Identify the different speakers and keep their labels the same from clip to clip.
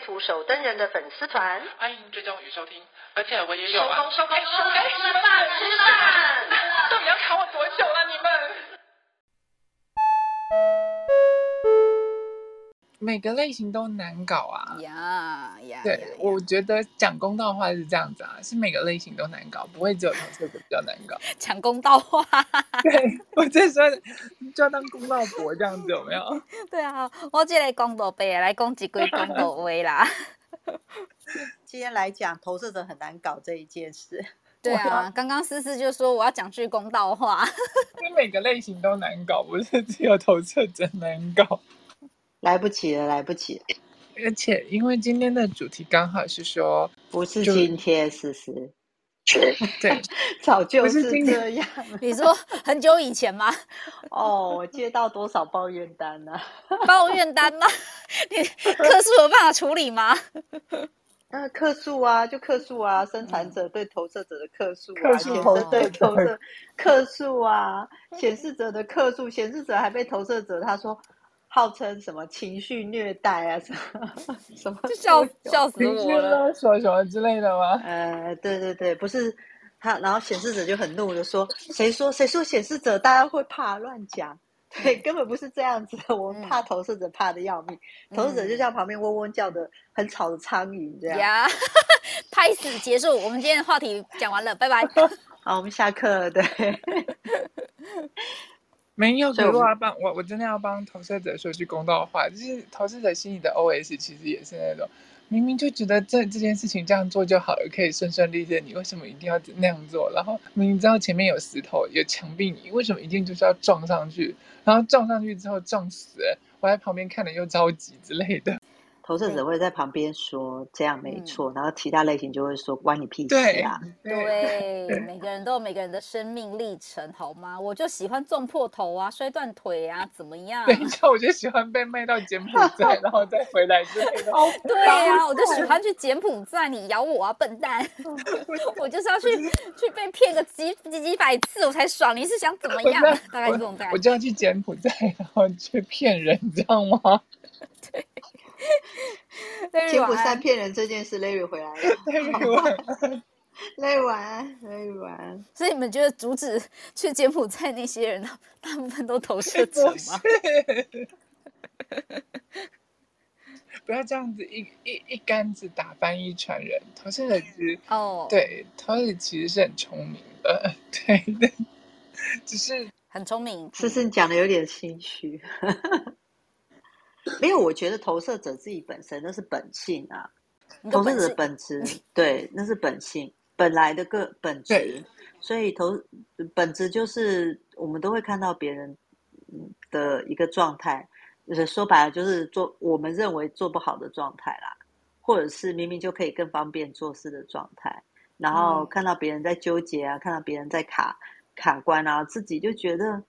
Speaker 1: 图手灯人的粉丝团，
Speaker 2: 欢迎追踪与收听。而且我也有啊，
Speaker 1: 收工收工收工，
Speaker 2: 吃饭吃饭，到底要卡我多久
Speaker 3: 每个类型都难搞啊！
Speaker 4: 呀呀，
Speaker 3: 对，我觉得讲公道话是这样子啊，是每个类型都难搞，不会只有投射者比较难搞。
Speaker 4: 讲公道话，
Speaker 3: 对，我在说就要当公道婆这样子有没有？
Speaker 4: 对啊，我这个公道伯来讲几句公道话啦。
Speaker 5: 今天来讲投射者很难搞这一件事。
Speaker 4: 对啊，刚刚思思就说我要讲句公道话，
Speaker 3: 因为每个类型都难搞，不是只有投射者难搞。
Speaker 5: 来不及了，来不及了。
Speaker 3: 而且因为今天的主题刚好是说，
Speaker 5: 不是今天，思思，
Speaker 3: 对，
Speaker 5: 早就是这样。
Speaker 4: 你说很久以前吗？
Speaker 5: 哦，我接到多少抱怨单呢、啊？
Speaker 4: 抱怨单吗？你客诉有办法处理吗？
Speaker 5: 那客诉啊，就客诉啊，生产者对投射者的客诉啊，对投射客诉啊，显示者的客诉，显示者还被投射者他说。号称什么情绪虐待啊，什么什么，
Speaker 4: 就笑笑死我了，
Speaker 3: 说什么之类的吗？
Speaker 5: 呃，对对对，不是他，然后显示者就很怒的说：“谁说谁说显示者大家会怕乱讲？对，根本不是这样子的，我们怕投射者怕的要命，嗯、投射者就像旁边嗡嗡叫的很吵的苍蝇这样。呀”
Speaker 4: 拍死结束，我们今天的话题讲完了，拜拜。
Speaker 5: 好，我们下课了，对。
Speaker 3: 没有，可是我要帮我，我真的要帮投射者说句公道话，就是投射者心里的 OS 其实也是那种，明明就觉得这这件事情这样做就好了，可以顺顺利利，你为什么一定要那样做？然后明明知道前面有石头有墙壁，你为什么一定就是要撞上去？然后撞上去之后撞死了，我在旁边看了又着急之类的。
Speaker 5: 投射者会在旁边说这样没错，嗯、然后其他类型就会说关你屁事啊！
Speaker 4: 对，每个人都有每个人的生命历程，好吗？我就喜欢撞破头啊，摔断腿啊，怎么样？
Speaker 3: 等一下，我就喜欢被卖到柬埔寨，然后再回来之类的。
Speaker 4: 对啊，我就喜欢去柬埔寨，你咬我啊，笨蛋！我就是要去去被骗个几几几百次我才爽，你是想怎么样？大概这种概
Speaker 3: 我就要去柬埔寨，然后去骗人，你知道吗？
Speaker 4: 对。
Speaker 5: 柬埔寨骗人这件事，Larry 回来了。Larry 晚安，Larry 晚安，Larry 晚安。
Speaker 4: 所以你们觉得阻止去柬埔寨那些人，大部分都投射者吗？
Speaker 3: 不要这样子一一一竿子打翻一船人。投射者其实哦，对，投射者其实是很聪明的，对的，只是
Speaker 4: 很聪明。
Speaker 5: 思思讲的有点心虚。没有，我觉得投射者自己本身那是本性啊，投射者的本质，对，那是本性本来的个本质，所以投本质就是我们都会看到别人的一个状态，就是说白了就是做我们认为做不好的状态啦，或者是明明就可以更方便做事的状态，然后看到别人在纠结啊，看到别人在卡卡关啊，自己就觉得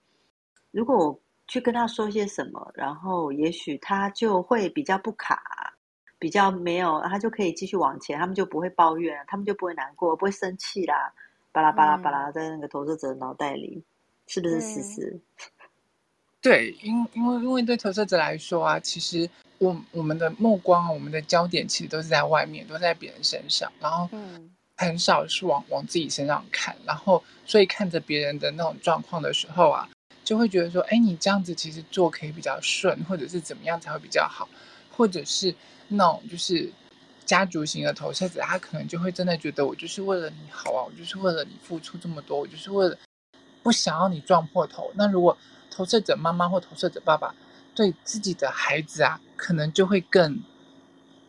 Speaker 5: 如果我。去跟他说些什么，然后也许他就会比较不卡，比较没有，他就可以继续往前，他们就不会抱怨，他们就不会难过，不会生气啦，巴拉巴拉巴拉，在那个投射者的脑袋里，嗯、是不是思思？
Speaker 3: 对，因因为因为对投射者来说啊，其实我我们的目光，我们的焦点其实都是在外面，都在别人身上，然后很少是往往自己身上看，然后所以看着别人的那种状况的时候啊。就会觉得说，哎，你这样子其实做可以比较顺，或者是怎么样才会比较好，或者是那种就是家族型的投射者，他可能就会真的觉得我就是为了你好啊，我就是为了你付出这么多，我就是为了不想要你撞破头。那如果投射者妈妈或投射者爸爸对自己的孩子啊，可能就会更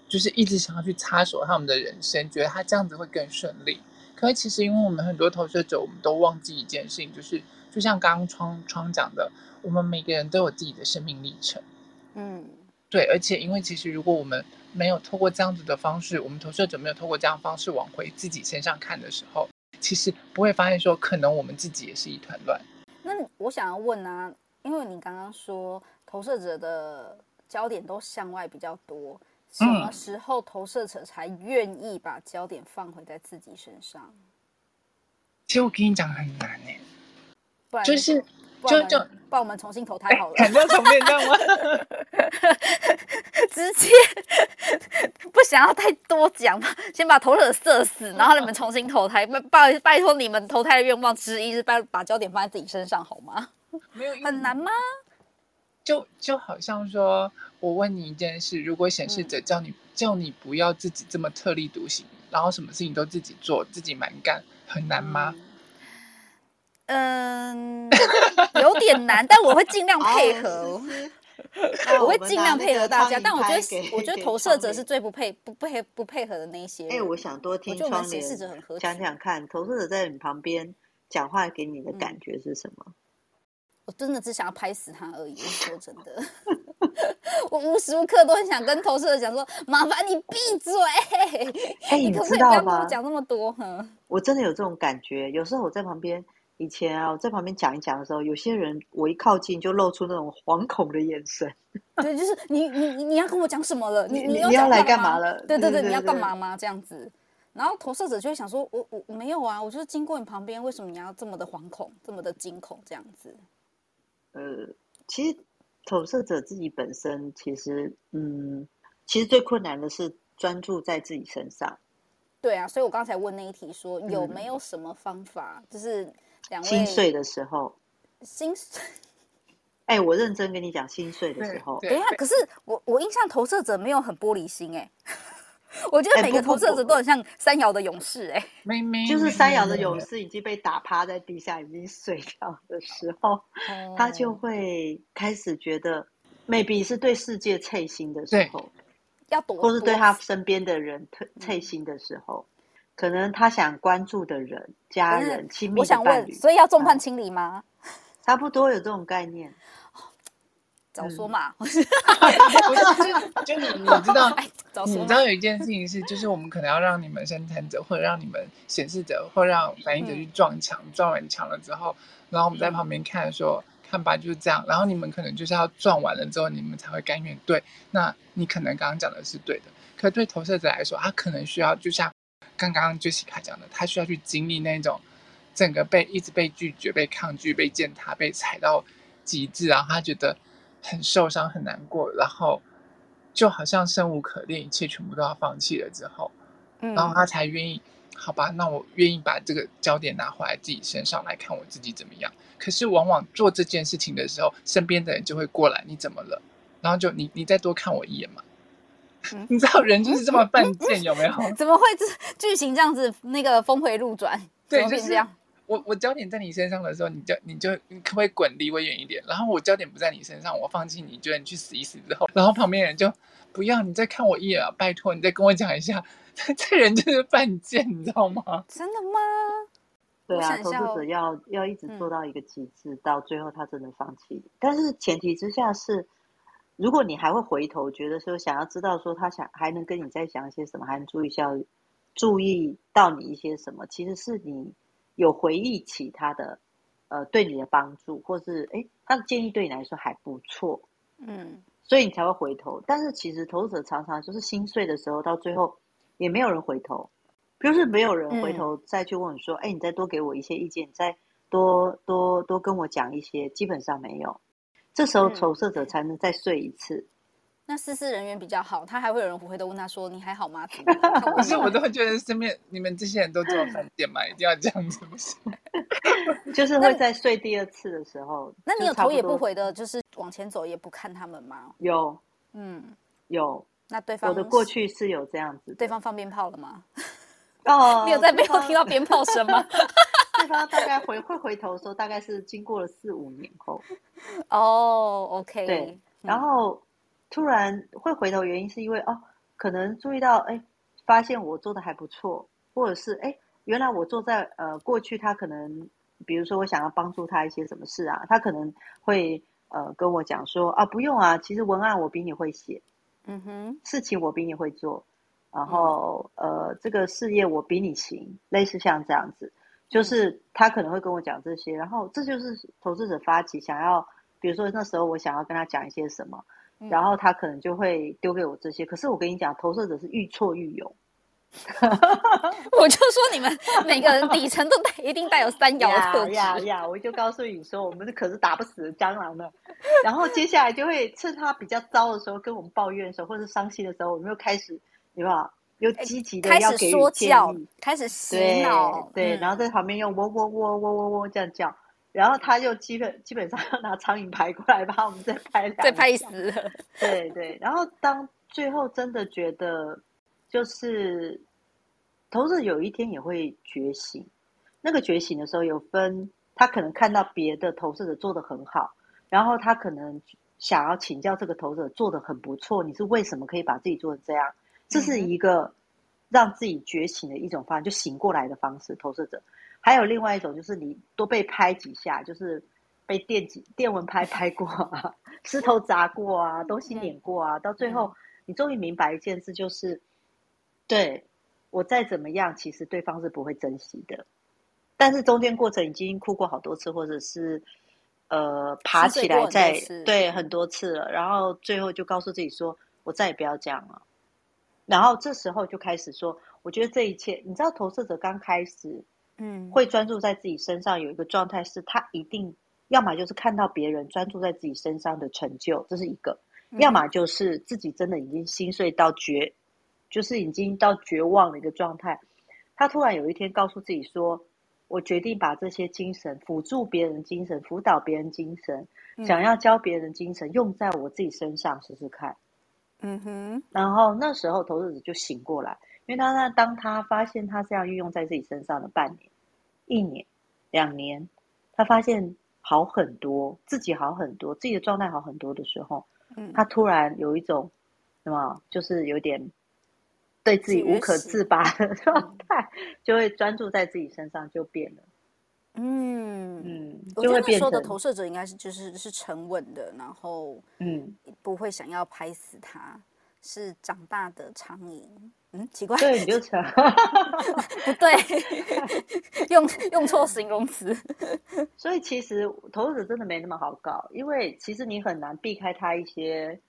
Speaker 3: 就是一直想要去插手他们的人生，觉得他这样子会更顺利。可是其实因为我们很多投射者，我们都忘记一件事情，就是。就像刚刚窗窗讲的，我们每个人都有自己的生命历程。
Speaker 4: 嗯，
Speaker 3: 对，而且因为其实如果我们没有透过这样子的方式，我们投射者没有透过这样的方式往回自己身上看的时候，其实不会发现说，可能我们自己也是一团乱。
Speaker 4: 那我想要问啊，因为你刚刚说投射者的焦点都向外比较多，什么时候投射者才愿意把焦点放回在自己身上？嗯、
Speaker 3: 其实我跟你讲很难呢，
Speaker 4: 不然
Speaker 3: 就是就就
Speaker 4: 帮我们重新投胎好了，
Speaker 3: 砍掉重练，这样吗？
Speaker 4: 直接不想要太多讲，先把投射射死，然后你们重新投胎。拜拜拜托你们投胎的愿望之一是把把焦点放在自己身上，好吗？
Speaker 3: 没有
Speaker 4: 很难吗？
Speaker 3: 就就好像说，我问你一件事，如果显示者叫你、嗯、叫你不要自己这么特立独行，然后什么事情都自己做，自己蛮干，很难吗？
Speaker 4: 嗯，有点难，但我会尽量配合。哦我会尽量配合大家，但我觉得，我觉得投射者是最不配、不配、不配合的那一些。
Speaker 5: 哎，我想多听窗帘，讲讲看，投射者在你旁边讲话给你的感觉是什么？
Speaker 4: 我真的只想要拍死他而已。说真的，我无时无刻都很想跟投射者讲说：“麻烦你闭嘴！”哎，你可不可以不要跟我讲那么多？
Speaker 5: 我真的有这种感觉，有时候我在旁边。以前啊，我在旁边讲一讲的时候，有些人我一靠近就露出那种惶恐的眼神。
Speaker 4: 对，就是你你你要跟我讲什么了？你
Speaker 5: 你
Speaker 4: 要
Speaker 5: 来干嘛了？
Speaker 4: 对对对，你要干嘛吗？这样子，然后投射者就会想说，我我我没有啊，我就是经过你旁边，为什么你要这么的惶恐，这么的惊恐这样子？
Speaker 5: 呃，其实投射者自己本身，其实嗯，其实最困难的是专注在自己身上。
Speaker 4: 对啊，所以我刚才问那一题说，有没有什么方法，嗯、就是。
Speaker 5: 心碎的时候，
Speaker 4: 心碎。
Speaker 5: 哎，我认真跟你讲，心碎的时候。
Speaker 4: 等一下，可是我我印象投射者没有很玻璃心哎，我觉得每个投射者都很像三爻的勇士哎，
Speaker 5: 就是三爻的勇士已经被打趴在地下，已经碎掉的时候，他就会开始觉得，maybe 是对世界脆心的时候，
Speaker 4: 要躲，
Speaker 5: 或是对他身边的人脆心的时候。可能他想关注的人、家人、亲密的伴侣，我想问，
Speaker 4: 所以要众叛亲离吗？
Speaker 5: 差不多有这种概念。
Speaker 4: 早说嘛！
Speaker 3: 不是 就你你知道，你知道有一件事情是，就是我们可能要让你们生产者，或者让你们显示者，或让反应者去撞墙，撞完墙了之后，然后我们在旁边看，说看吧，就是这样。然后你们可能就是要撞完了之后，你们才会甘愿。对，那你可能刚刚讲的是对的，可对投射者来说，他可能需要就像。刚刚 Jessica 讲的，他需要去经历那种整个被一直被拒绝、被抗拒、被践踏、被踩到极致，然后他觉得很受伤、很难过，然后就好像生无可恋，一切全部都要放弃了之后，嗯，然后他才愿意，好吧，那我愿意把这个焦点拿回来自己身上来看我自己怎么样。可是往往做这件事情的时候，身边的人就会过来，你怎么了？然后就你你再多看我一眼嘛。你知道人就是这么犯贱，有没有？
Speaker 4: 怎么会这剧情这样子？那个峰回路转，对，就是这样。
Speaker 3: 我我焦点在你身上的时候，你就你就你可不可以滚离我远一点？然后我焦点不在你身上，我放弃你，觉得你去死一死之后，然后旁边人就不要你再看我一眼啊！拜托，你再跟我讲一下，这人就是犯贱，你知道吗？
Speaker 4: 真的吗？
Speaker 5: 对啊，投资者要要一直做到一个极致，嗯，到最后他真的放弃。但是前提之下是。如果你还会回头，觉得说想要知道说他想还能跟你再讲一些什么，还能注意一下，注意到你一些什么，其实是你有回忆起他的，呃，对你的帮助，或是哎他的建议对你来说还不错，嗯，所以你才会回头。但是其实投资者常常就是心碎的时候，到最后也没有人回头，就是没有人回头再去问说，哎、嗯，你再多给我一些意见，再多多多跟我讲一些，基本上没有。这时候投射者才能再睡一次。嗯、
Speaker 4: 那私事人缘比较好，他还会有人回头问他说：“你还好吗？”
Speaker 3: 可是我都会觉得身边你们这些人都这么犯贱嘛，一定要这样子不是？
Speaker 5: 就是会在睡第二次的时候。
Speaker 4: 那你有头也不回的，就是往前走也不看他们吗？
Speaker 5: 有，嗯，有。
Speaker 4: 那对方
Speaker 5: 我的过去是有这样子。
Speaker 4: 对方放鞭炮了吗？
Speaker 5: 哦，
Speaker 4: 你有在背后听到鞭炮声吗？
Speaker 5: 对方大概回 会回头的时候，大概是经过了四五年后。
Speaker 4: 哦、oh，OK。
Speaker 5: 对，然后突然会回头，原因是因为哦，可能注意到哎，发现我做的还不错，或者是哎，原来我坐在呃过去，他可能比如说我想要帮助他一些什么事啊，他可能会呃跟我讲说啊，不用啊，其实文案我比你会写，
Speaker 4: 嗯哼，
Speaker 5: 事情我比你会做，然后、嗯、呃这个事业我比你行，类似像这样子，就是他可能会跟我讲这些，然后这就是投资者发起想要，比如说那时候我想要跟他讲一些什么，嗯、然后他可能就会丢给我这些，可是我跟你讲，投射者是愈挫愈勇。
Speaker 4: 我就说你们 每个人底层都带一定带有三爻特质
Speaker 5: 呀呀！我就告诉你说，我们可是打不死的蟑螂呢。然后接下来就会趁他比较糟的时候跟我们抱怨的时候，或者伤心的时候，我们又开始，对吧？又积极的要给予建议，
Speaker 4: 开始洗
Speaker 5: 脑，对，然后在旁边用喔喔喔喔喔喔这样叫，然后他就基本基本上要拿苍蝇拍过来把我们再拍两，
Speaker 4: 再拍死。
Speaker 5: 对对，然后当最后真的觉得。就是，投资者有一天也会觉醒。那个觉醒的时候，有分他可能看到别的投资者做的很好，然后他可能想要请教这个投资者做的很不错，你是为什么可以把自己做成这样？这是一个让自己觉醒的一种方式，就醒过来的方式。投射者还有另外一种，就是你多被拍几下，就是被电几电蚊拍 拍过啊，石头砸过啊，东西碾过啊，到最后你终于明白一件事，就是。对，我再怎么样，其实对方是不会珍惜的。但是中间过程已经哭过好多次，或者是呃爬起来再对很多次了，然后最后就告诉自己说，我再也不要这样了。然后这时候就开始说，我觉得这一切，你知道，投射者刚开始，嗯，会专注在自己身上，有一个状态是他一定要么就是看到别人专注在自己身上的成就，这是一个；要么就是自己真的已经心碎到绝。就是已经到绝望的一个状态，他突然有一天告诉自己说：“我决定把这些精神辅助别人精神，辅导别人精神，嗯、想要教别人精神，用在我自己身上试试看。”嗯哼。然后那时候投资者就醒过来，因为他那当他发现他这样运用在自己身上的半年、一年、两年，他发现好很多，自己好很多，自己的状态好很多的时候，嗯，他突然有一种什么，就是有点。对自己无可自拔的 状态，就会专注在自己身上，就变了。嗯嗯，就会变。说的
Speaker 4: 投射者应该是就是是沉稳的，然后嗯，不会想要拍死他，是长大的苍蝇。嗯，奇怪，
Speaker 5: 对，你就成
Speaker 4: 不对，用用错形容词。
Speaker 5: 所以其实投射者真的没那么好搞，因为其实你很难避开他一些。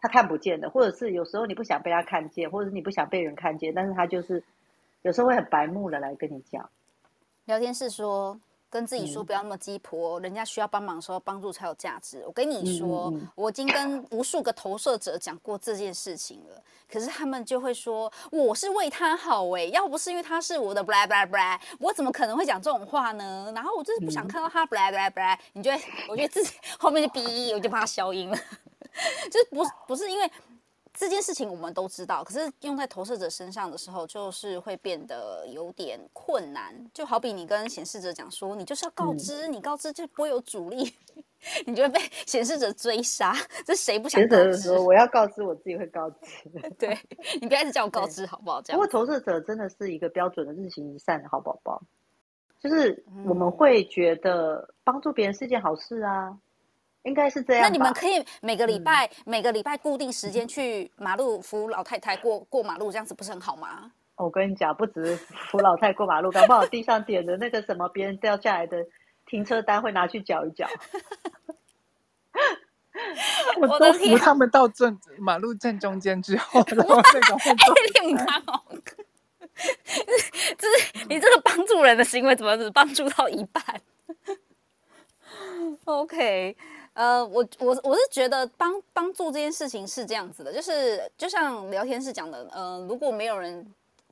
Speaker 5: 他看不见的，或者是有时候你不想被他看见，或者是你不想被人看见，但是他就是有时候会很白目的来跟你讲。
Speaker 4: 聊天室说，跟自己说不要那么鸡婆，嗯、人家需要帮忙的时候帮助才有价值。我跟你说，嗯嗯嗯我已经跟无数个投射者讲过这件事情了，可是他们就会说我是为他好哎，要不是因为他是我的 blah blah blah，我怎么可能会讲这种话呢？然后我就是不想看到他 blah blah blah，你觉得？我觉得自己 后面就哔，我就帮他消音了。就是不是不是因为这件事情我们都知道，可是用在投射者身上的时候，就是会变得有点困难。就好比你跟显示者讲说，你就是要告知，嗯、你告知就不会有阻力，你就会被显示者追杀。这谁不想告知？
Speaker 5: 说我要告知，我自己会告知。
Speaker 4: 对，你不要一直叫我告知好不好？这样。
Speaker 5: 不过投射者真的是一个标准的日行一善的好宝宝，就是我们会觉得帮助别人是件好事啊。应该是这样。
Speaker 4: 那你们可以每个礼拜、嗯、每个礼拜固定时间去马路扶老太太过过马路，这样子不是很好吗？
Speaker 5: 我跟你讲，不只是扶老太过马路，搞不好地上点的那个什么别人掉下来的停车单会拿去搅一搅。
Speaker 3: 我都扶他们到正马路正中间之后，然后这种会做。
Speaker 4: 这是你这个帮助人的行为，怎么只帮助到一半？OK。呃，我我我是觉得帮帮助这件事情是这样子的，就是就像聊天室讲的，呃，如果没有人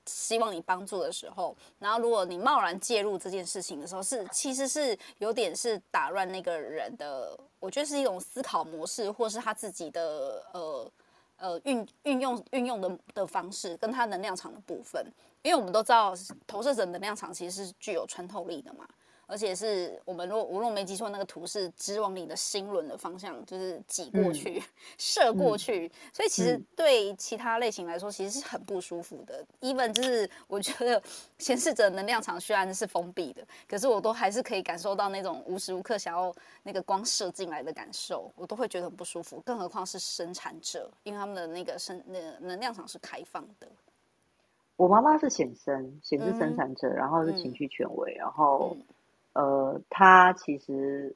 Speaker 4: 希望你帮助的时候，然后如果你贸然介入这件事情的时候，是其实是有点是打乱那个人的，我觉得是一种思考模式，或是他自己的呃呃运运用运用的的方式，跟他能量场的部分，因为我们都知道投射者能量场其实是具有穿透力的嘛。而且是我们若我若没记错，那个图是直往你的心轮的方向，就是挤过去、嗯、射过去，嗯、所以其实对其他类型来说，其实是很不舒服的。even 就是我觉得 显示者能量场虽然是封闭的，可是我都还是可以感受到那种无时无刻想要那个光射进来的感受，我都会觉得很不舒服。更何况是生产者，因为他们的那个生那个能量场是开放的。
Speaker 5: 我妈妈是显生，显示生产者，嗯、然后是情绪权威，嗯、然后。呃，他其实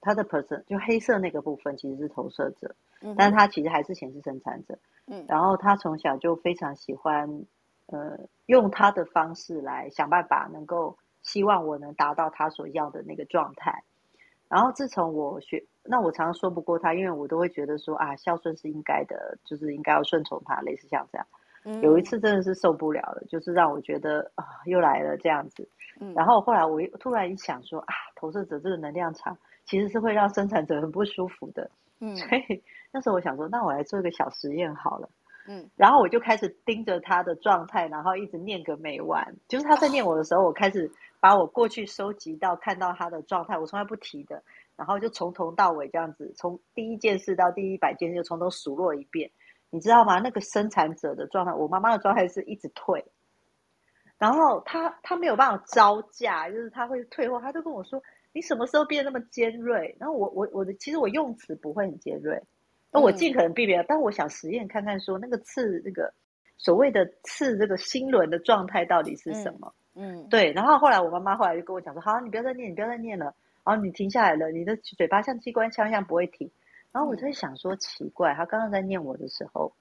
Speaker 5: 他的 person 就黑色那个部分其实是投射者，嗯、但是他其实还是显示生产者。嗯，然后他从小就非常喜欢，呃，用他的方式来想办法，能够希望我能达到他所要的那个状态。然后自从我学，那我常常说不过他，因为我都会觉得说啊，孝顺是应该的，就是应该要顺从他，类似像这样。嗯、有一次真的是受不了了，就是让我觉得啊，又来了这样子。嗯、然后后来我突然一想说啊，投射者这个能量场其实是会让生产者很不舒服的。嗯，所以那时候我想说，那我来做一个小实验好了。嗯，然后我就开始盯着他的状态，然后一直念个没完。就是他在念我的时候，哦、我开始把我过去收集到看到他的状态，我从来不提的，然后就从头到尾这样子，从第一件事到第一百件事，就从头数落一遍。你知道吗？那个生产者的状态，我妈妈的状态是一直退，然后她她没有办法招架，就是她会退后，她就跟我说：“你什么时候变得那么尖锐？”然后我我我的其实我用词不会很尖锐，那我尽可能避免，嗯、但我想实验看看，说那个刺那个所谓的刺这个心轮的状态到底是什么？嗯，嗯对。然后后来我妈妈后来就跟我讲说：“好，你不要再念，你不要再念了，然后你停下来了，你的嘴巴像机关枪一样不会停。”然后我就在想说，奇怪，他刚刚在念我的时候，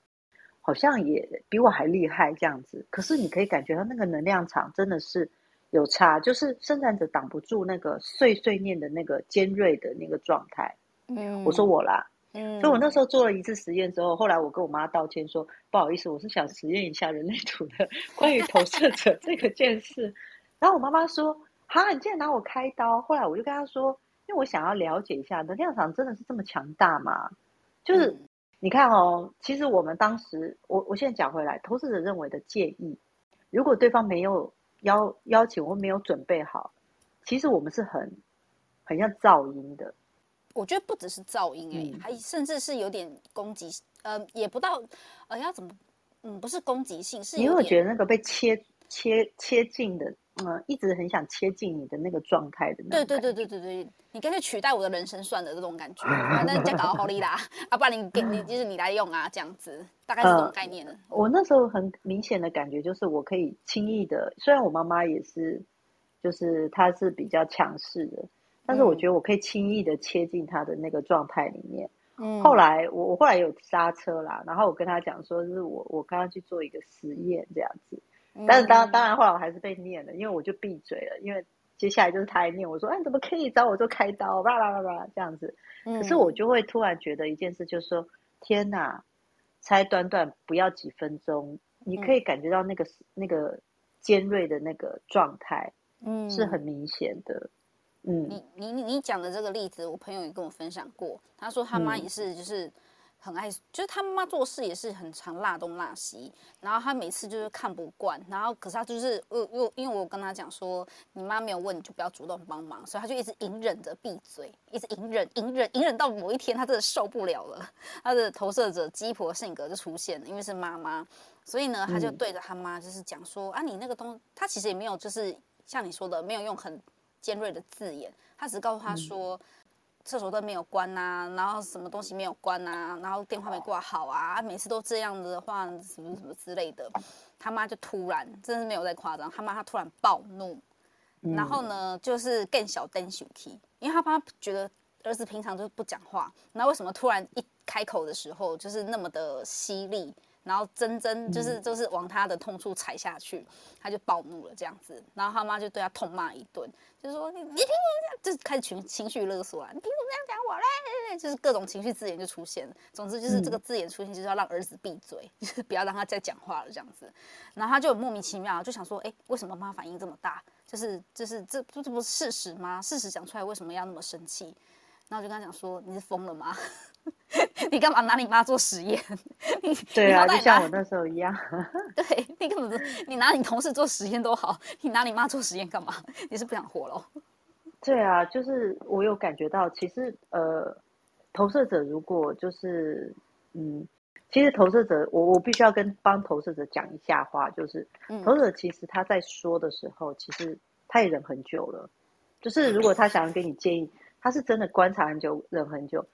Speaker 5: 好像也比我还厉害这样子。可是你可以感觉到那个能量场真的是有差，就是生产者挡不住那个碎碎念的那个尖锐的那个状态。嗯，我说我啦，嗯，所以我那时候做了一次实验之后，后来我跟我妈道歉说，不好意思，我是想实验一下人类图的关于投射者这个件事。然后我妈妈说，哈，你竟然拿我开刀。后来我就跟她说。因为我想要了解一下能量场真的是这么强大吗？就是、嗯、你看哦，其实我们当时，我我现在讲回来，投资者认为的建议，如果对方没有邀邀请或没有准备好，其实我们是很很像噪音的。
Speaker 4: 我觉得不只是噪音哎、欸，嗯、还甚至是有点攻击，呃，也不到呃要怎么，嗯，不是攻击性，是有
Speaker 5: 因为我觉得那个被切切切近的。嗯，一直很想切近你的那个状态的那。
Speaker 4: 对对对对对对，你干脆取代我的人生算了，这种感觉。反正再搞好利啦，啊，不然你给你就是你来用啊，这样子，大概是这种概念、呃。
Speaker 5: 我那时候很明显的感觉就是，我可以轻易的，虽然我妈妈也是，就是她是比较强势的，但是我觉得我可以轻易的切进她的那个状态里面。嗯。后来我我后来有刹车啦，然后我跟她讲说，就是我我刚刚去做一个实验这样子。但是当当然后来我还是被念了，因为我就闭嘴了，因为接下来就是他来念我说，哎，你怎么可以找我做开刀？叭叭叭叭这样子。可是我就会突然觉得一件事，就是说，天哪，才短短不要几分钟，你可以感觉到那个那个尖锐的那个状态，嗯，是很明显的。嗯，
Speaker 4: 你你你讲的这个例子，我朋友也跟我分享过，他说他妈也是就是。很爱，就是他妈妈做事也是很常辣东辣西，然后他每次就是看不惯，然后可是他就是又又因为我跟他讲说，你妈没有问你就不要主动帮忙，所以他就一直隐忍着闭嘴，一直隐忍隐忍隐忍到某一天他真的受不了了，他的投射者鸡婆性格就出现了，因为是妈妈，所以呢他就对着他妈就是讲说、嗯、啊你那个东，他其实也没有就是像你说的没有用很尖锐的字眼，他只是告诉他说。嗯厕所灯没有关啊，然后什么东西没有关啊，然后电话没挂好啊，每次都这样子的话，什么什么之类的，他妈就突然，真的是没有在夸张，他妈他突然暴怒，然后呢，就是更小灯小气，因为他妈觉得儿子平常就是不讲话，那为什么突然一开口的时候就是那么的犀利？然后真真就是就是往他的痛处踩下去，他就暴怒了这样子，然后他妈就对他痛骂一顿，就是说你你凭什么这样，就是开始情情绪勒索啊，你凭什么这样讲我嘞？就是各种情绪字眼就出现了。总之就是这个字眼出现就是要让儿子闭嘴，就是不要让他再讲话了这样子。然后他就莫名其妙就想说，哎，为什么妈反应这么大？就是就是这这这不是事实吗？事实讲出来为什么要那么生气？然后就跟他讲说，你是疯了吗？你干嘛拿你妈做实验？你
Speaker 5: 对啊，就像我那时候一样。
Speaker 4: 对，你根本你拿你同事做实验都好，你拿你妈做实验干嘛？你是不想活了？
Speaker 5: 对啊，就是我有感觉到，其实呃，投射者如果就是嗯，其实投射者，我我必须要跟帮投射者讲一下话，就是投射者其实他在说的时候，其实他也忍很久了。就是如果他想要给你建议，他是真的观察很久，忍很久。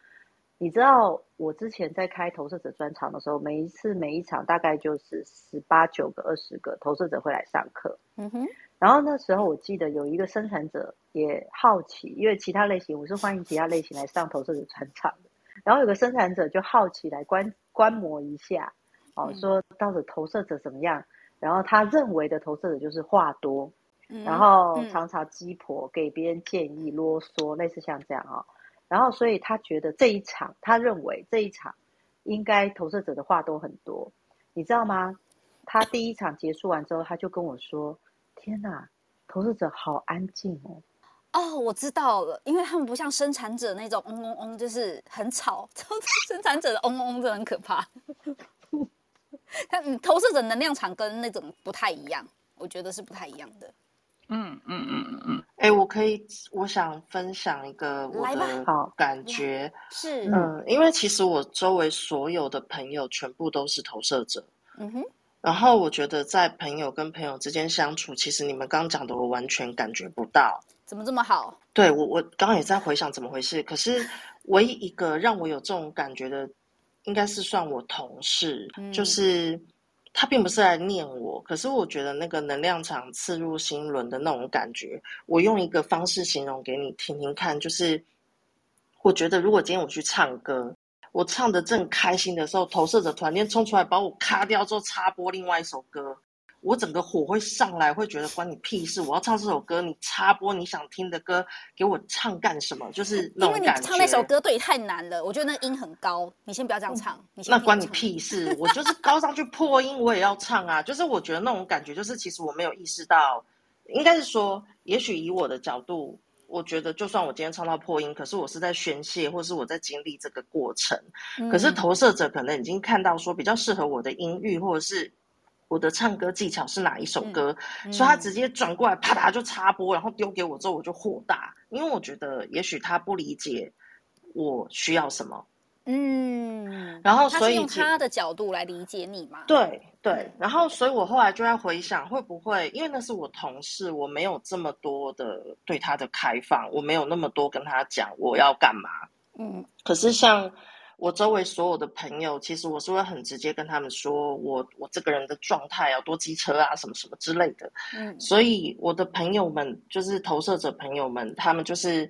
Speaker 5: 你知道我之前在开投射者专场的时候，每一次每一场大概就是十八九个、二十个投射者会来上课。嗯哼。然后那时候我记得有一个生产者也好奇，因为其他类型我是欢迎其他类型来上投射者专场的。然后有个生产者就好奇来观观摩一下，哦，说到底投射者怎么样？然后他认为的投射者就是话多。然后常常鸡婆给别人建议啰嗦，类似像这样啊。然后所以他觉得这一场，他认为这一场应该投射者的话都很多，你知道吗？他第一场结束完之后，他就跟我说：“天哪，投射者好安静哦。”
Speaker 4: 哦，我知道了，因为他们不像生产者那种嗡嗡嗡，就是很吵。生产者的嗡嗡嗡真的很可怕。他投射者能量场跟那种不太一样，我觉得是不太一样的。
Speaker 3: 嗯嗯嗯嗯。嗯，
Speaker 6: 哎、欸，我可以，我想分享一个我的感觉，
Speaker 4: 是，
Speaker 6: 嗯，因为其实我周围所有的朋友全部都是投射者，嗯哼，然后我觉得在朋友跟朋友之间相处，其实你们刚讲的我完全感觉不到，
Speaker 4: 怎么这么好？
Speaker 6: 对，我我刚刚也在回想怎么回事，可是唯一一个让我有这种感觉的，应该是算我同事，嗯、就是。他并不是来念我，可是我觉得那个能量场刺入心轮的那种感觉，我用一个方式形容给你听听看，就是我觉得如果今天我去唱歌，我唱的正开心的时候，投射者突然间冲出来把我咔掉之后插播另外一首歌。我整个火会上来，会觉得关你屁事！我要唱这首歌，你插播你想听的歌给我唱干什么？就是。因为你
Speaker 4: 唱那首歌对你太难了，我觉得那音很高，你先不要这样唱。
Speaker 6: 那关你屁事！我就是高上去破音，我也要唱啊！就是我觉得那种感觉，就是其实我没有意识到，应该是说，也许以我的角度，我觉得就算我今天唱到破音，可是我是在宣泄，或是我在经历这个过程。嗯、可是投射者可能已经看到说比较适合我的音域，或者是。我的唱歌技巧是哪一首歌？所以他直接转过来，啪嗒就插播，然后丢给我之后，我就火大，因为我觉得也许他不理解我需要什么。嗯，然后所以
Speaker 4: 用他的角度来理解你嘛？
Speaker 6: 对对，然后所以我后来就在回想，会不会因为那是我同事，我没有这么多的对他的开放，我没有那么多跟他讲我要干嘛。嗯，可是像。我周围所有的朋友，其实我是会很直接跟他们说，我我这个人的状态要多机车啊，什么什么之类的。嗯，所以我的朋友们，就是投射者朋友们，他们就是，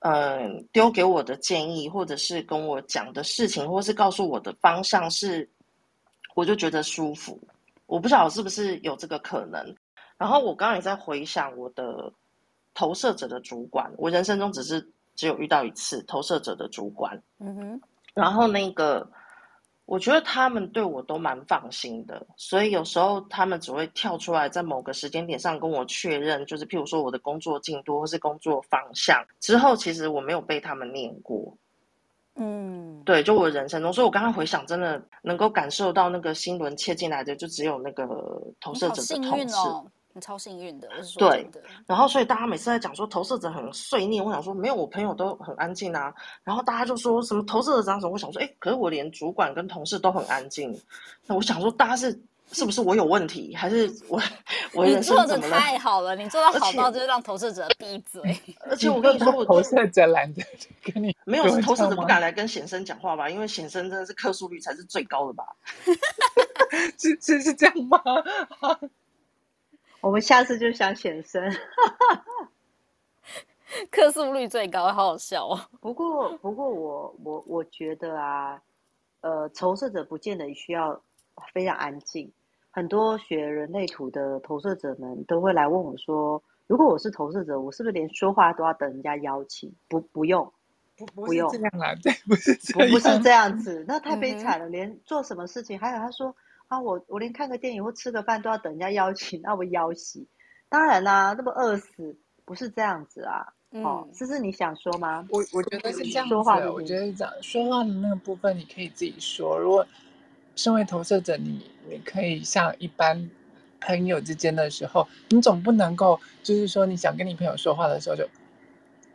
Speaker 6: 嗯、呃，丢给我的建议，或者是跟我讲的事情，或是告诉我的方向是，我就觉得舒服。我不晓得是不是有这个可能。然后我刚刚也在回想我的投射者的主管，我人生中只是只有遇到一次投射者的主管。嗯哼。然后那个，我觉得他们对我都蛮放心的，所以有时候他们只会跳出来，在某个时间点上跟我确认，就是譬如说我的工作进度或是工作方向。之后其实我没有被他们念过，嗯，对，就我人生中，所以我刚刚回想，真的能够感受到那个心轮切进来的，就只有那个投射者的同事。
Speaker 4: 你超幸运的，我是说。
Speaker 6: 对，然后所以大家每次在讲说投射者很碎念，我想说没有，我朋友都很安静啊。然后大家就说什么投射者长什么，我想说，哎，可是我连主管跟同事都很安静。那我想说，大家是是不是我有问题，还是我我人生怎么了？
Speaker 4: 你做的太好了，你做到好到就是让投射者闭嘴。
Speaker 6: 而且我跟你说，我
Speaker 3: 投射者懒得跟你
Speaker 6: 没有，是投射者不敢来跟显生讲话吧？因为显生真的是客诉率才是最高的吧？
Speaker 3: 是是是这样吗？
Speaker 5: 我们下次就想显生，
Speaker 4: 客诉率最高，好好笑哦。
Speaker 5: 不过，不过我我我觉得啊，呃，投射者不见得需要非常安静。很多学人类图的投射者们都会来问我说：“如果我是投射者，我是不是连说话都要等人家邀请？”不，不用，
Speaker 3: 不不用这样啊，对，不是这
Speaker 5: 样，不是这样子，那太悲惨了。连做什么事情，还有他说。啊，我我连看个电影或吃个饭都要等人家邀请，那我邀请。当然啦、啊，那么饿死不是这样子啊。嗯、哦，这是你想说吗？
Speaker 3: 我我觉得是这样子。说话我觉得是这样，说话的那个部分你可以自己说。如果身为投射者，你你可以像一般朋友之间的时候，你总不能够就是说你想跟你朋友说话的时候就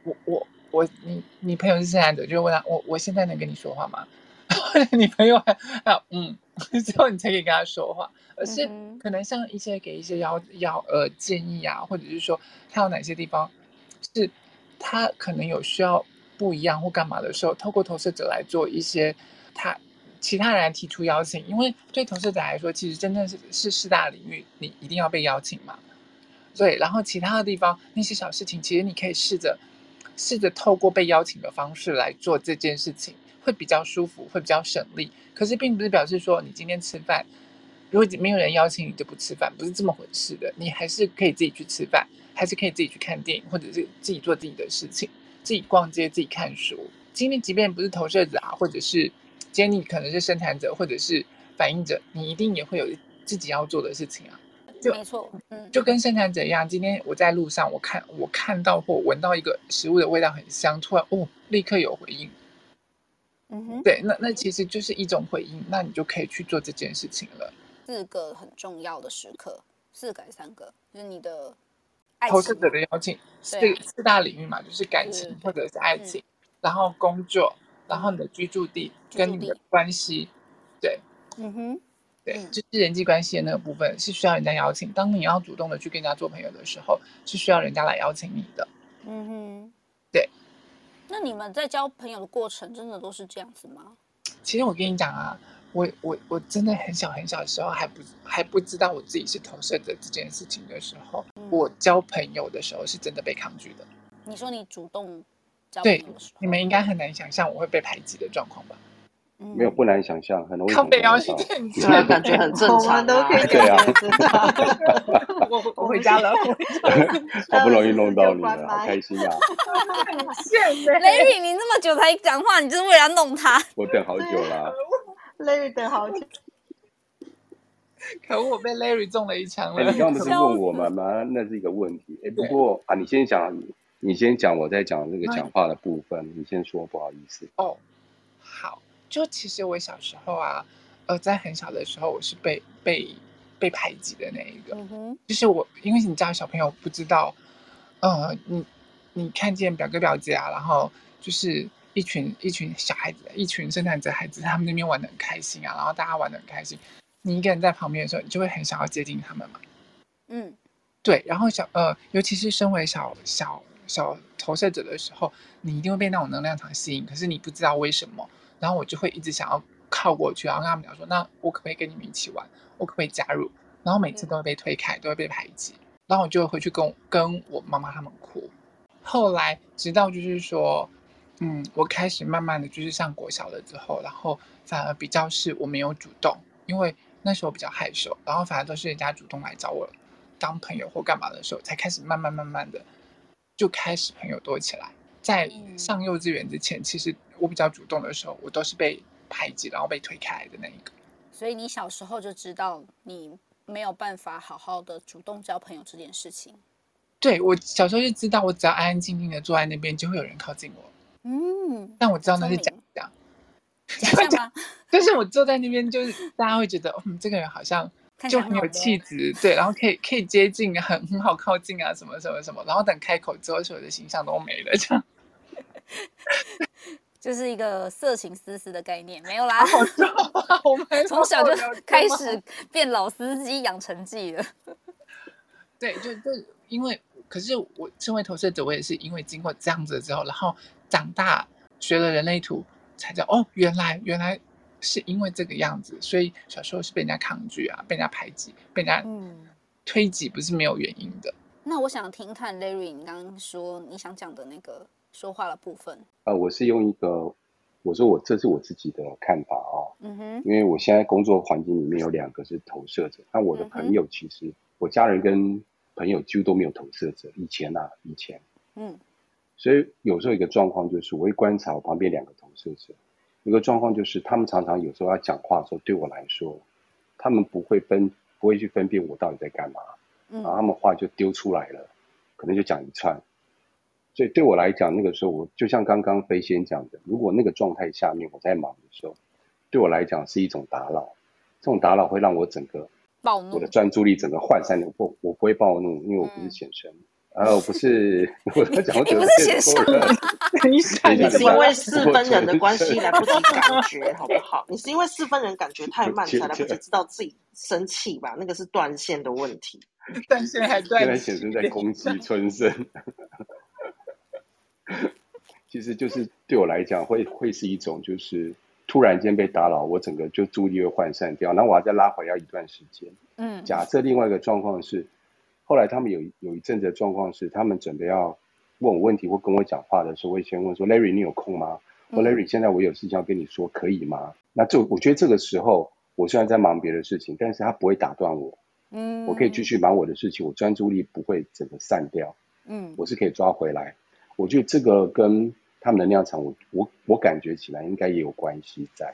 Speaker 3: 我我我你你朋友是生产者，就问他我我现在能跟你说话吗？你朋友还啊嗯，之后你才可以跟他说话，而是可能像一些给一些要要呃建议啊，或者是说他有哪些地方是他可能有需要不一样或干嘛的时候，透过投射者来做一些他其他人来提出邀请，因为对投射者来说，其实真正是是四大领域，你一定要被邀请嘛。对，然后其他的地方那些小事情，其实你可以试着试着透过被邀请的方式来做这件事情。会比较舒服，会比较省力。可是并不是表示说你今天吃饭，如果没有人邀请你就不吃饭，不是这么回事的。你还是可以自己去吃饭，还是可以自己去看电影，或者是自己做自己的事情，自己逛街，自己看书。今天即便不是投射者啊，或者是今天你可能是生产者，或者是反应者，你一定也会有自己要做的事情啊。就
Speaker 4: 没错，嗯，
Speaker 3: 就跟生产者一样。今天我在路上，我看我看到或闻到一个食物的味道很香，突然哦，立刻有回应。
Speaker 4: 嗯哼，
Speaker 3: 对，那那其实就是一种回应，那你就可以去做这件事情了。
Speaker 4: 四个很重要的时刻，四个三个？就是你的
Speaker 3: 投射者的邀请，四、啊、四大领域嘛，就是感情或者是爱情，嗯、然后工作，然后你的居住地跟你的关系，对，
Speaker 4: 嗯哼，
Speaker 3: 对，就是人际关系的那个部分是需要人家邀请。当你要主动的去跟人家做朋友的时候，是需要人家来邀请你的。
Speaker 4: 嗯哼，
Speaker 3: 对。
Speaker 4: 那你们在交朋友的过程，真的都是这样子吗？
Speaker 3: 其实我跟你讲啊，我我我真的很小很小的时候，还不还不知道我自己是投射者这件事情的时候，嗯，我交朋友的时候是真的被抗拒的。
Speaker 4: 你说你主动交朋友的时候，
Speaker 3: 对，你们应该很难想象我会被排挤的状况吧？
Speaker 7: 嗯、没有不难想象，很容易
Speaker 3: 靠北邀请，
Speaker 6: 感觉很正常、啊，
Speaker 5: 都可以对啊。
Speaker 3: 我 我回家了，
Speaker 7: 好 不容易弄到你了，好开心啊！
Speaker 4: 雷雨，你那么久才讲话，你就是为了弄他？
Speaker 7: 我等好久了、啊，
Speaker 5: 雷雨等好久。
Speaker 3: 可恶，我被 Larry 中了一枪了。
Speaker 7: 欸、你刚刚不是问我吗？吗？那是一个问题。哎、欸，不过啊，你先讲，你先讲，我在讲这个讲话的部分。你先说，不好意思。
Speaker 3: 哦，好。就其实我小时候啊，呃，在很小的时候，我是被被被排挤的那一个。
Speaker 4: 嗯、
Speaker 3: 就是我，因为你家小朋友不知道，呃，你你看见表哥表姐啊，然后就是一群一群小孩子，一群圣诞节孩子，他们那边玩的很开心啊，然后大家玩的很开心，你一个人在旁边的时候，你就会很想要接近他们嘛。
Speaker 4: 嗯，
Speaker 3: 对。然后小呃，尤其是身为小小小投射者的时候，你一定会被那种能量场吸引，可是你不知道为什么。然后我就会一直想要靠过去，然后跟他们讲说：“那我可不可以跟你们一起玩？我可不可以加入？”然后每次都会被推开，都会被排挤。然后我就会回去跟跟我妈妈他们哭。后来直到就是说，嗯，我开始慢慢的就是上国小了之后，然后反而比较是我没有主动，因为那时候比较害羞，然后反而都是人家主动来找我当朋友或干嘛的时候，才开始慢慢慢慢的就开始朋友多起来。在上幼稚园之前，其实。我比较主动的时候，我都是被排挤，然后被推开的那一个。
Speaker 4: 所以你小时候就知道你没有办法好好的主动交朋友这件事情。
Speaker 3: 对，我小时候就知道，我只要安安静静的坐在那边，就会有人靠近我。
Speaker 4: 嗯，
Speaker 3: 但我知道那是假象。
Speaker 4: 假象吗？
Speaker 3: 就是我坐在那边，就是大家会觉得，嗯，这个人好像就很有气质，对，然后可以可以接近，很很好靠近啊，什么什么什么。然后等开口之后，所有的形象都没了，这样。
Speaker 4: 就是一个色情丝丝的概念，没有啦。
Speaker 3: 我们
Speaker 4: 从小就开始变老司机养成记了。
Speaker 3: 对，就就因为，可是我身为投射者，我也是因为经过这样子之后，然后长大学了人类图，才知道哦，原来原来是因为这个样子，所以小时候是被人家抗拒啊，被人家排挤，被人家推挤，不是没有原因的。
Speaker 4: 嗯、那我想听看 Larry，你刚刚说你想讲的那个。说话的部分，
Speaker 7: 呃，我是用一个，我说我这是我自己的看法啊、哦，
Speaker 4: 嗯哼，
Speaker 7: 因为我现在工作环境里面有两个是投射者，那我的朋友其实、嗯、我家人跟朋友几乎都没有投射者，以前啊，以前，
Speaker 4: 嗯，
Speaker 7: 所以有时候一个状况就是我会观察我旁边两个投射者，一个状况就是他们常常有时候要讲话的时候，对我来说，他们不会分，不会去分辨我到底在干嘛，
Speaker 4: 嗯，
Speaker 7: 然后他们话就丢出来了，可能就讲一串。所以对我来讲，那个时候我就像刚刚飞仙讲的，如果那个状态下面我在忙的时候，对我来讲是一种打扰，这种打扰会让我整个
Speaker 4: 暴怒，
Speaker 7: 我的专注力整个涣散。我我不会暴怒，因为我不是显生，呃，我不是，我讲
Speaker 4: 你不是显示
Speaker 5: 你
Speaker 6: 你是因为四分人的关系来不及感觉，好不好？你是因为四分人感觉太慢，才来不及知道自己生气吧？那个是断线的问题，
Speaker 3: 断线还断线，现
Speaker 7: 在显示在攻击春生。其实就是对我来讲，会会是一种就是突然间被打扰，我整个就注意力会涣散掉，然后我要再拉回要一段时间。嗯，假设另外一个状况是，后来他们有有一阵子的状况是，他们准备要问我问题或跟我讲话的时候，我会先问说：“Larry，你有空吗？”或、嗯、“Larry，现在我有事情要跟你说，可以吗？”那就我觉得这个时候，我虽然在忙别的事情，但是他不会打断我。嗯，我可以继续忙我的事情，我专注力不会整个散掉。嗯，我是可以抓回来。我觉得这个跟他们能量场，我我我感觉起来应该也有关系在。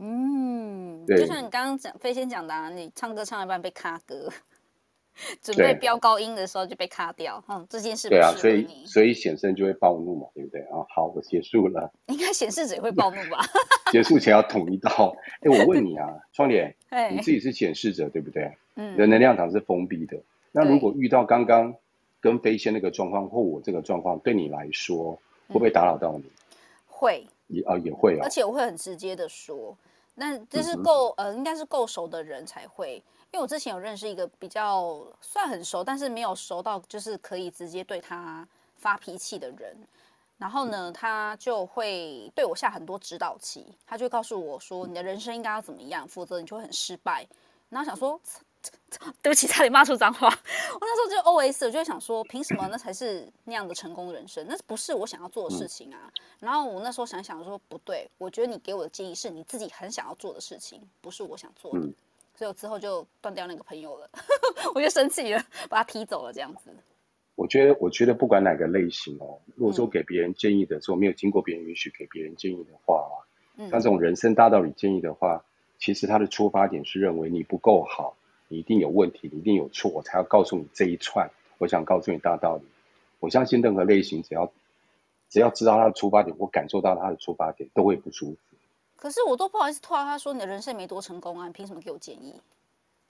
Speaker 4: 嗯，对，就像你刚刚讲飞仙讲的、啊，你唱歌唱一半被卡歌，准备飙高音的时候就被卡掉。嗯，这件事不对啊，
Speaker 7: 所以所以显生就会暴怒嘛，对不对啊？好，我结束了。
Speaker 4: 应该显示者也会暴怒吧？
Speaker 7: 结束前要捅一刀。哎，我问你啊，窗帘，你自己是显示者对不对？嗯，你的能量场是封闭的。那如果遇到刚刚。跟飞仙那个状况或我这个状况，对你来说会不会打扰到你？
Speaker 4: 会，
Speaker 7: 也啊也会啊，
Speaker 4: 而且我会很直接的说，那这是够、嗯、呃，应该是够熟的人才会，因为我之前有认识一个比较算很熟，但是没有熟到就是可以直接对他发脾气的人，然后呢，他就会对我下很多指导棋，他就告诉我说，你的人生应该要怎么样，否则你就会很失败，然后想说。对不起，差点骂出脏话。我那时候就 OS，我就想说，凭什么那才是那样的成功人生？那不是我想要做的事情啊。嗯、然后我那时候想想说，不对，我觉得你给我的建议是你自己很想要做的事情，不是我想做的。嗯、所以我之后就断掉那个朋友了，我就生气了，把他踢走了。这样子。
Speaker 7: 我觉得，我觉得不管哪个类型哦，如果说给别人建议的时候、嗯、没有经过别人允许给别人建议的话，像这种人生大道理建议的话，其实他的出发点是认为你不够好。你一定有问题，你一定有错，我才要告诉你这一串。我想告诉你大道理。我相信任何类型，只要只要知道他的出发点，或感受到他的出发点，都会不舒服。
Speaker 4: 可是我都不好意思拖他说，你的人生没多成功啊，你凭什么给我建议？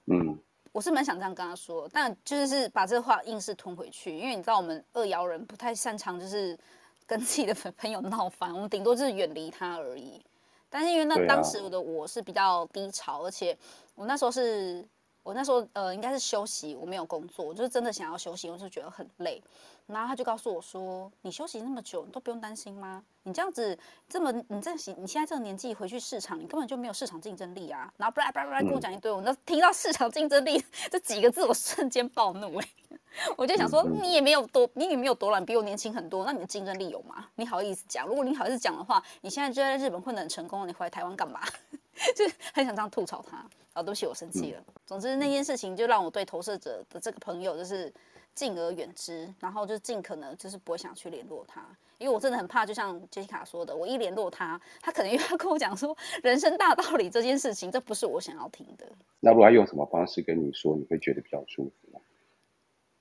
Speaker 7: 嗯，
Speaker 4: 我是蛮想这样跟他说，但就是把这话硬是吞回去，因为你知道我们二爻人不太擅长就是跟自己的朋友闹翻，我们顶多就是远离他而已。但是因为那当时我的我是比较低潮，而且我那时候是。我那时候呃应该是休息，我没有工作，我就是真的想要休息，我就觉得很累。然后他就告诉我说：“你休息那么久，你都不用担心吗？你这样子这么你这你现在这个年纪回去市场，你根本就没有市场竞争力啊！”然后巴拉巴拉巴拉跟我讲一堆，我那听到市场竞争力 这几个字，我瞬间暴怒哎！我就想说，你也没有多，你也没有多懒，比我年轻很多，那你的竞争力有吗？你好意思讲？如果你好意思讲的话，你现在就在日本混得很成功，你回来台湾干嘛？就很想这样吐槽他，哦，对不起，我生气了。嗯、总之那件事情就让我对投射者的这个朋友就是敬而远之，然后就尽可能就是不会想去联络他，因为我真的很怕，就像杰西卡说的，我一联络他，他可能又要跟我讲说人生大道理这件事情，这不是我想要听的。
Speaker 7: 那如果他用什么方式跟你说，你会觉得比较舒服呢？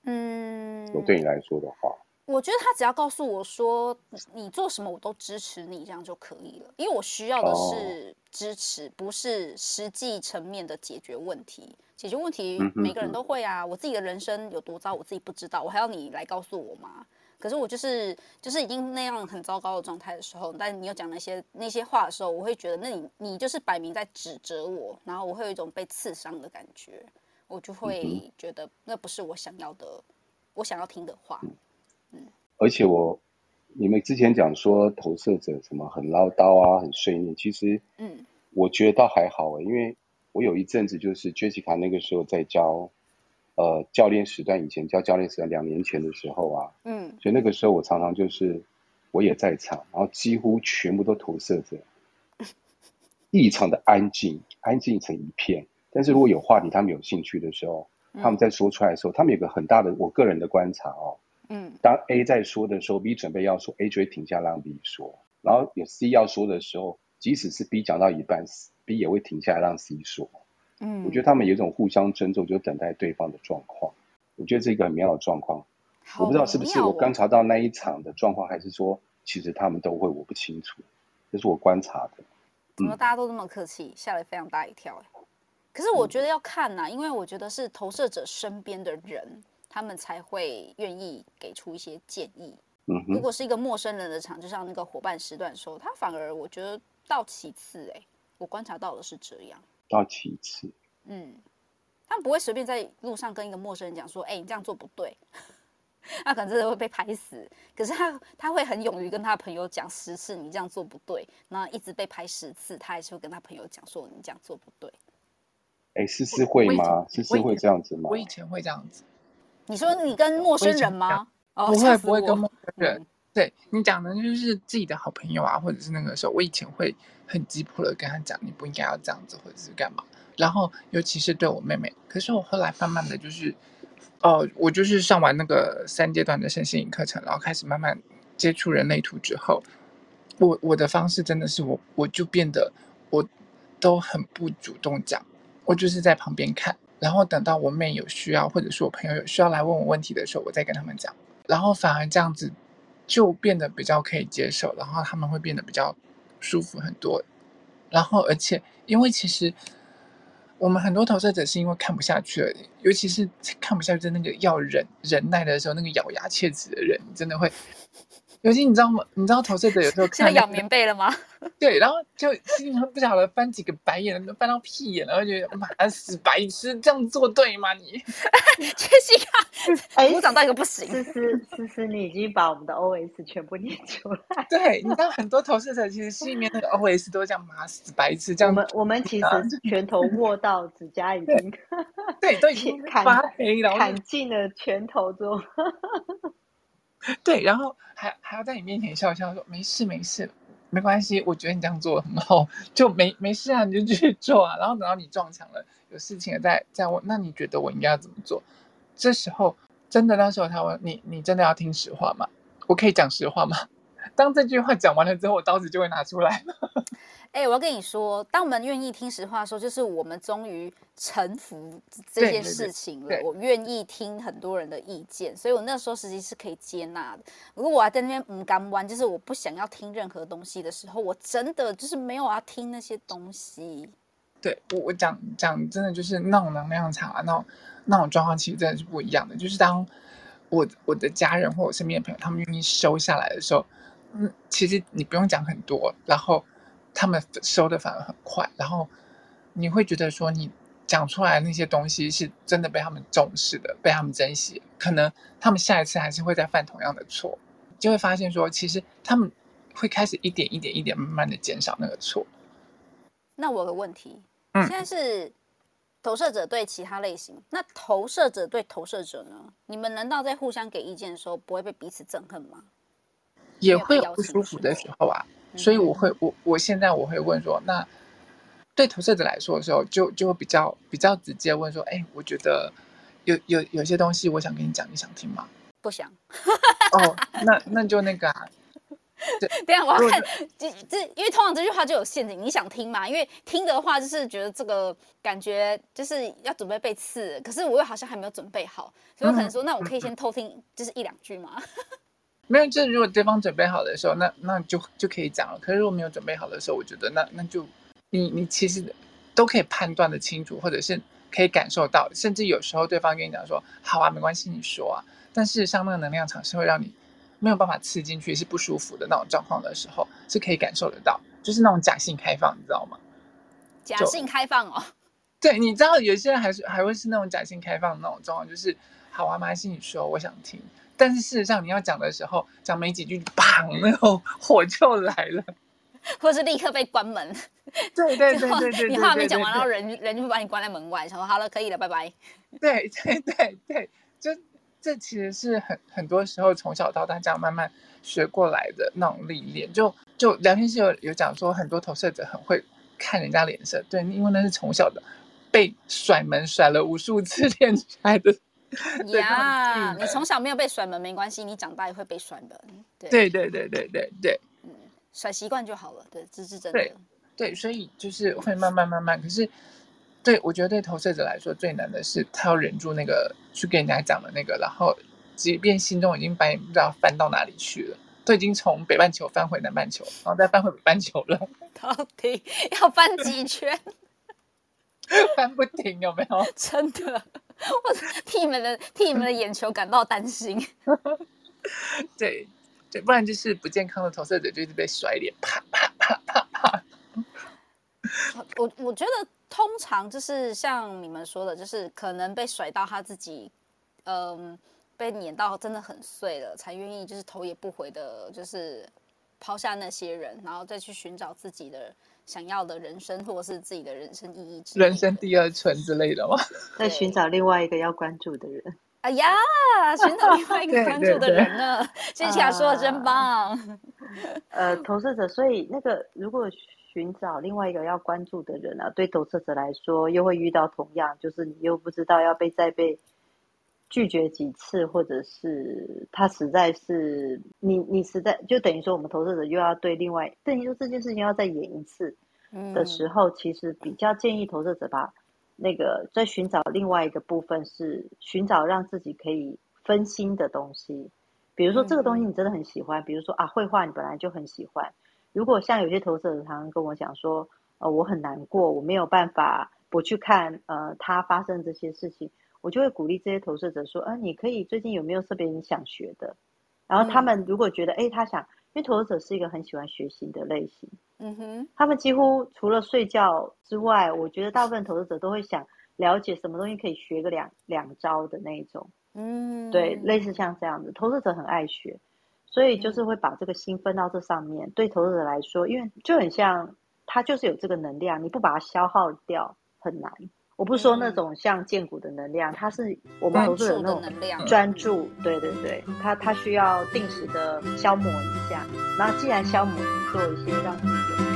Speaker 7: 嗯，我对你来说的话。
Speaker 4: 我觉得他只要告诉我说，你做什么我都支持你，这样就可以了。因为我需要的是支持，不是实际层面的解决问题。解决问题每个人都会啊，我自己的人生有多糟，我自己不知道，我还要你来告诉我吗？可是我就是就是已经那样很糟糕的状态的时候，但你又讲那些那些话的时候，我会觉得那你你就是摆明在指责我，然后我会有一种被刺伤的感觉，我就会觉得那不是我想要的，我想要听的话。
Speaker 7: 而且我，你们之前讲说投射者什么很唠叨啊，很碎念，其实，嗯，我觉得倒还好诶，因为我有一阵子就是 Jessica 那个时候在教，呃，教练时段以前教教练时段两年前的时候啊，嗯，所以那个时候我常常就是我也在场，然后几乎全部都投射者，异常的安静，安静成一片。但是如果有话题他们有兴趣的时候，他们在说出来的时候，他们有个很大的我个人的观察哦。嗯，当 A 在说的时候，B 准备要说，A 就会停下让 B 说。然后有 C 要说的时候，即使是 B 讲到一半，B 也会停下来让 C 说。嗯，我觉得他们有一种互相尊重，就等待对方的状况。我觉得这是一个很美好的状况。我不知道是不是我观察到那一场的状况，还是说其实他们都会，我不清楚。这是我观察的。
Speaker 4: 怎么大家都这么客气，吓了非常大一跳。可是我觉得要看呐、啊，因为我觉得是投射者身边的人。他们才会愿意给出一些建议。
Speaker 7: 嗯，
Speaker 4: 如果是一个陌生人的场，就像那个伙伴时段说，他反而我觉得到其次，哎，我观察到的是这样。
Speaker 7: 到其次，
Speaker 4: 嗯，他们不会随便在路上跟一个陌生人讲说，哎，你这样做不对。他可能真的会被拍死，可是他他会很勇于跟他朋友讲十次你这样做不对，然后一直被拍十次，他还是会跟他朋友讲说你这样做不对。
Speaker 7: 哎，思思会吗？思思会这样子吗？
Speaker 3: 我以前会这样子。
Speaker 4: 你说你跟陌生人吗？
Speaker 3: 哦不会不会跟陌生人。嗯、对你讲的就是自己的好朋友啊，或者是那个时候，我以前会很急迫的跟他讲，你不应该要这样子，或者是干嘛。然后尤其是对我妹妹，可是我后来慢慢的就是。哦，我就是上完那个三阶段的身心灵课程，然后开始慢慢接触人类图之后，我我的方式真的是我我就变得我都很不主动讲，我就是在旁边看，然后等到我妹有需要，或者是我朋友有需要来问我问题的时候，我再跟他们讲，然后反而这样子就变得比较可以接受，然后他们会变得比较舒服很多，然后而且因为其实。我们很多投射者是因为看不下去了，尤其是看不下去的那个要忍忍耐的时候，那个咬牙切齿的人，真的会。尤其你知道吗？你知道投射者有时候看、那个、
Speaker 4: 现在咬棉被了吗？对，
Speaker 3: 然后就经常不晓得翻几个白眼，翻到屁眼，然后觉得妈死白痴，这样做对吗？你
Speaker 4: 杰西卡，鼓掌到一个不行。
Speaker 5: 思思思思，你已经把我们的 OS 全部念出来。
Speaker 3: 对，你知道很多投射者其实心里面那个 OS 都这样妈死白痴这样。
Speaker 5: 我们我们其实拳头握到指甲已经
Speaker 3: 对，对，都已经 发黑了，
Speaker 5: 砍进了拳头中。
Speaker 3: 对，然后还还要在你面前笑笑说没事没事，没关系，我觉得你这样做很好，就没没事啊，你就继续做啊。然后等到你撞墙了，有事情了再再问，那你觉得我应该要怎么做？这时候真的，那时候他问你，你真的要听实话吗？我可以讲实话吗？当这句话讲完了之后，我刀子就会拿出来了。
Speaker 4: 哎、欸，我要跟你说，当我们愿意听实话的时候，就是我们终于臣服这件事情了。我愿意听很多人的意见，所以我那时候实际是可以接纳的。如果我还在那边唔敢弯，就是我不想要听任何东西的时候，我真的就是没有要听那些东西。
Speaker 3: 对我，我讲讲真的就是那种能量场啊，那种那种状况其实真的是不一样的。就是当我我的家人或我身边的朋友他们愿意收下来的时候，嗯，其实你不用讲很多，然后。他们收的反而很快，然后你会觉得说你讲出来那些东西是真的被他们重视的，被他们珍惜。可能他们下一次还是会再犯同样的错，就会发现说，其实他们会开始一点一点一点慢慢的减少那个错。
Speaker 4: 那我有个问题，现在是投射者对其他类型，那投射者对投射者呢？你们难道在互相给意见的时候不会被彼此憎恨吗？
Speaker 3: 也会有不舒服的时候啊。所以我会，我我现在我会问说，那对投射者来说的时候，就就会比较比较直接问说，哎，我觉得有有有些东西我想跟你讲，你想听吗？
Speaker 4: 不想。
Speaker 3: 哦，那那就那个啊。
Speaker 4: 对，等下我要看，这这因为通常这句话就有陷阱，你想听吗？因为听的话就是觉得这个感觉就是要准备被刺，可是我又好像还没有准备好，所以我可能说，那我可以先偷听，就是一两句吗？
Speaker 3: 没有，就是如果对方准备好的时候，那那就就可以讲了。可是如果没有准备好的时候，我觉得那那就你你其实都可以判断的清楚，或者是可以感受到，甚至有时候对方跟你讲说好啊，没关系，你说啊。但事实上，那个能量场是会让你没有办法刺进去，是不舒服的那种状况的时候，是可以感受得到，就是那种假性开放，你知道吗？
Speaker 4: 假性开放哦。
Speaker 3: 对，你知道有些人还是还会是那种假性开放的那种状况，就是好啊，没关系，你说，我想听。但是事实上，你要讲的时候，讲没几句，砰，那个火就来了，
Speaker 4: 或是立刻被关门。
Speaker 3: 对对对对对，
Speaker 4: 你话没讲完，然后人人就会把你关在门外，想说好了，可以了，拜拜。
Speaker 3: 对对对对，就这其实是很很多时候从小到大这样慢慢学过来的那种历练。就就聊天室有有讲说，很多投射者很会看人家脸色，对，因为那是从小的被甩门甩了无数次练出来的。
Speaker 4: 呀，你从小没有被甩门没关系，你长大也会被甩门。
Speaker 3: 对对对对对对对，
Speaker 4: 嗯，甩习惯就好了。对，这是真的。
Speaker 3: 对对，所以就是会慢慢慢慢。可是，对我觉得对投射者来说最难的是，他要忍住那个去跟人家讲的那个，然后即便心中已经把你不知道翻到哪里去了，都已经从北半球翻回南半球，然后再翻回北半球了。
Speaker 4: 到底要翻几圈？
Speaker 3: 翻不停有没有？
Speaker 4: 真的。我替你们的替你们的眼球感到担心。
Speaker 3: 对对，不然就是不健康的投射者，就是被甩脸，啪啪啪啪啪。
Speaker 4: 我我觉得通常就是像你们说的，就是可能被甩到他自己，嗯，被碾到真的很碎了，才愿意就是头也不回的，就是抛下那些人，然后再去寻找自己的。想要的人生，或者是自己的人生意义，
Speaker 3: 人生第二春之类的吗？
Speaker 5: 在寻找另外一个要关注的人。
Speaker 4: 哎呀，寻找另外一个关注的人呢？谢谢说的真棒。
Speaker 5: 呃，投射者，所以那个如果寻找另外一个要关注的人啊，对投射者来说，又会遇到同样，就是你又不知道要被再被。拒绝几次，或者是他实在是你，你实在就等于说，我们投射者又要对另外等于说这件事情要再演一次的时候，嗯、其实比较建议投射者把那个在寻找另外一个部分是寻找让自己可以分心的东西，比如说这个东西你真的很喜欢，比如说啊绘画你本来就很喜欢，如果像有些投射者常常跟我讲说，呃我很难过，我没有办法不去看呃他发生这些事情。我就会鼓励这些投射者说：“啊，你可以最近有没有特别你想学的？”然后他们如果觉得，哎、嗯，他想，因为投射者是一个很喜欢学习的类型，嗯哼，他们几乎除了睡觉之外，我觉得大部分投射者都会想了解什么东西可以学个两两招的那一种，嗯，对，类似像这样子，投射者很爱学，所以就是会把这个心分到这上面。嗯、对投射者来说，因为就很像他就是有这个能量，你不把它消耗掉很难。我不说那种像荐骨的能量，它是我们投资人那种专注，对对对，它它需要定时的消磨一下，然后既然消磨，做一些让自己有。